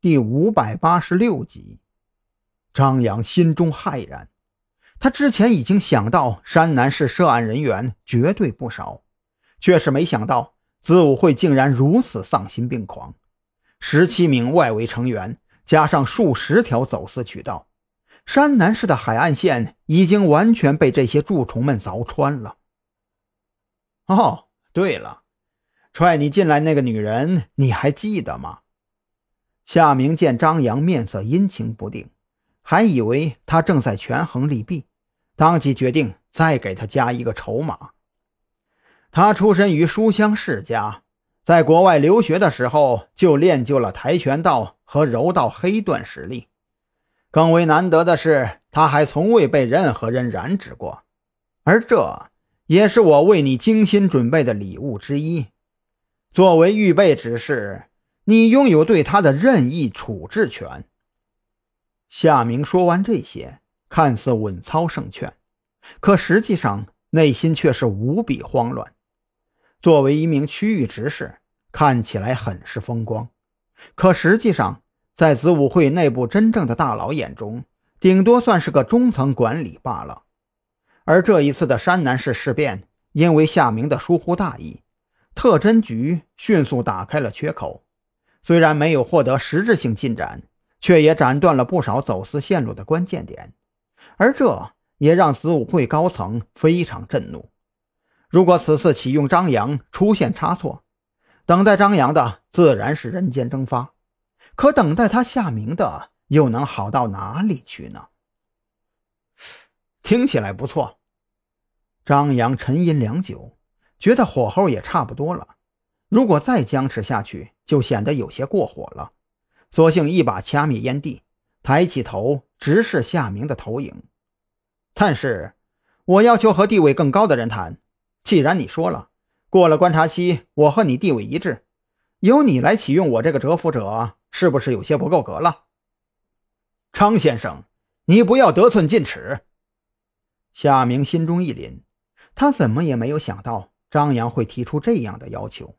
第五百八十六集。张扬心中骇然，他之前已经想到山南市涉案人员绝对不少，却是没想到子午会竟然如此丧心病狂。十七名外围成员，加上数十条走私渠道，山南市的海岸线已经完全被这些蛀虫们凿穿了。哦，对了。踹你进来那个女人，你还记得吗？夏明见张扬面色阴晴不定，还以为他正在权衡利弊，当即决定再给他加一个筹码。他出身于书香世家，在国外留学的时候就练就了跆拳道和柔道黑段实力。更为难得的是，他还从未被任何人染指过，而这也是我为你精心准备的礼物之一。作为预备指示，你拥有对他的任意处置权。夏明说完这些，看似稳操胜券，可实际上内心却是无比慌乱。作为一名区域执事，看起来很是风光，可实际上，在子午会内部真正的大佬眼中，顶多算是个中层管理罢了。而这一次的山南市事变，因为夏明的疏忽大意。特侦局迅速打开了缺口，虽然没有获得实质性进展，却也斩断了不少走私线路的关键点，而这也让子午会高层非常震怒。如果此次启用张扬出现差错，等待张扬的自然是人间蒸发，可等待他下明的又能好到哪里去呢？听起来不错。张扬沉吟良久。觉得火候也差不多了，如果再僵持下去，就显得有些过火了。索性一把掐灭烟蒂，抬起头直视夏明的投影。但是，我要求和地位更高的人谈。既然你说了，过了观察期，我和你地位一致，由你来启用我这个蛰伏者，是不是有些不够格了？张先生，你不要得寸进尺。夏明心中一凛，他怎么也没有想到。张扬会提出这样的要求。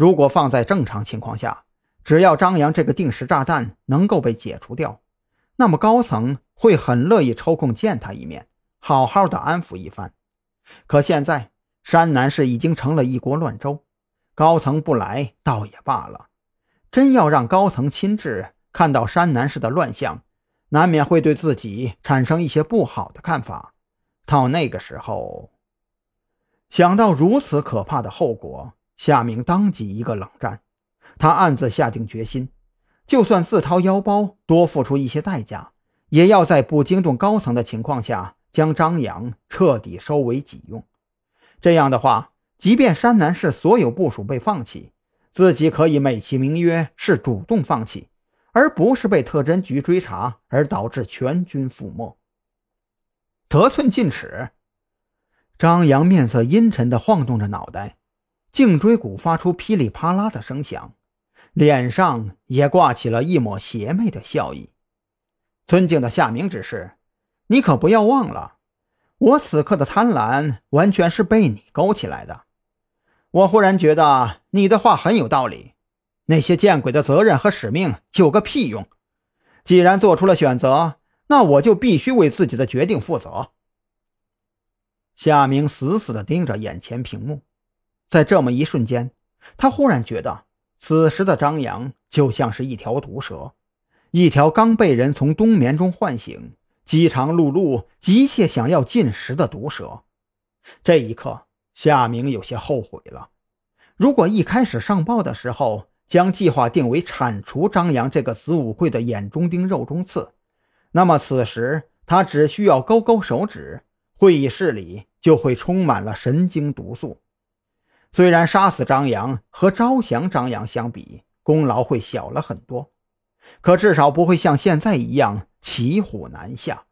如果放在正常情况下，只要张扬这个定时炸弹能够被解除掉，那么高层会很乐意抽空见他一面，好好的安抚一番。可现在山南市已经成了一锅乱粥，高层不来倒也罢了，真要让高层亲自看到山南市的乱象，难免会对自己产生一些不好的看法。到那个时候。想到如此可怕的后果，夏明当即一个冷战。他暗自下定决心，就算自掏腰包多付出一些代价，也要在不惊动高层的情况下将张扬彻底收为己用。这样的话，即便山南市所有部署被放弃，自己可以美其名曰是主动放弃，而不是被特侦局追查而导致全军覆没。得寸进尺。张扬面色阴沉地晃动着脑袋，颈椎骨发出噼里啪啦的声响，脸上也挂起了一抹邪魅的笑意。尊敬的夏明指示，你可不要忘了，我此刻的贪婪完全是被你勾起来的。我忽然觉得你的话很有道理，那些见鬼的责任和使命有个屁用！既然做出了选择，那我就必须为自己的决定负责。夏明死死地盯着眼前屏幕，在这么一瞬间，他忽然觉得此时的张扬就像是一条毒蛇，一条刚被人从冬眠中唤醒、饥肠辘辘、急切想要进食的毒蛇。这一刻，夏明有些后悔了。如果一开始上报的时候将计划定为铲除张扬这个子午会的眼中钉、肉中刺，那么此时他只需要勾勾手指，会议室里。就会充满了神经毒素。虽然杀死张扬和招降张扬相比，功劳会小了很多，可至少不会像现在一样骑虎难下。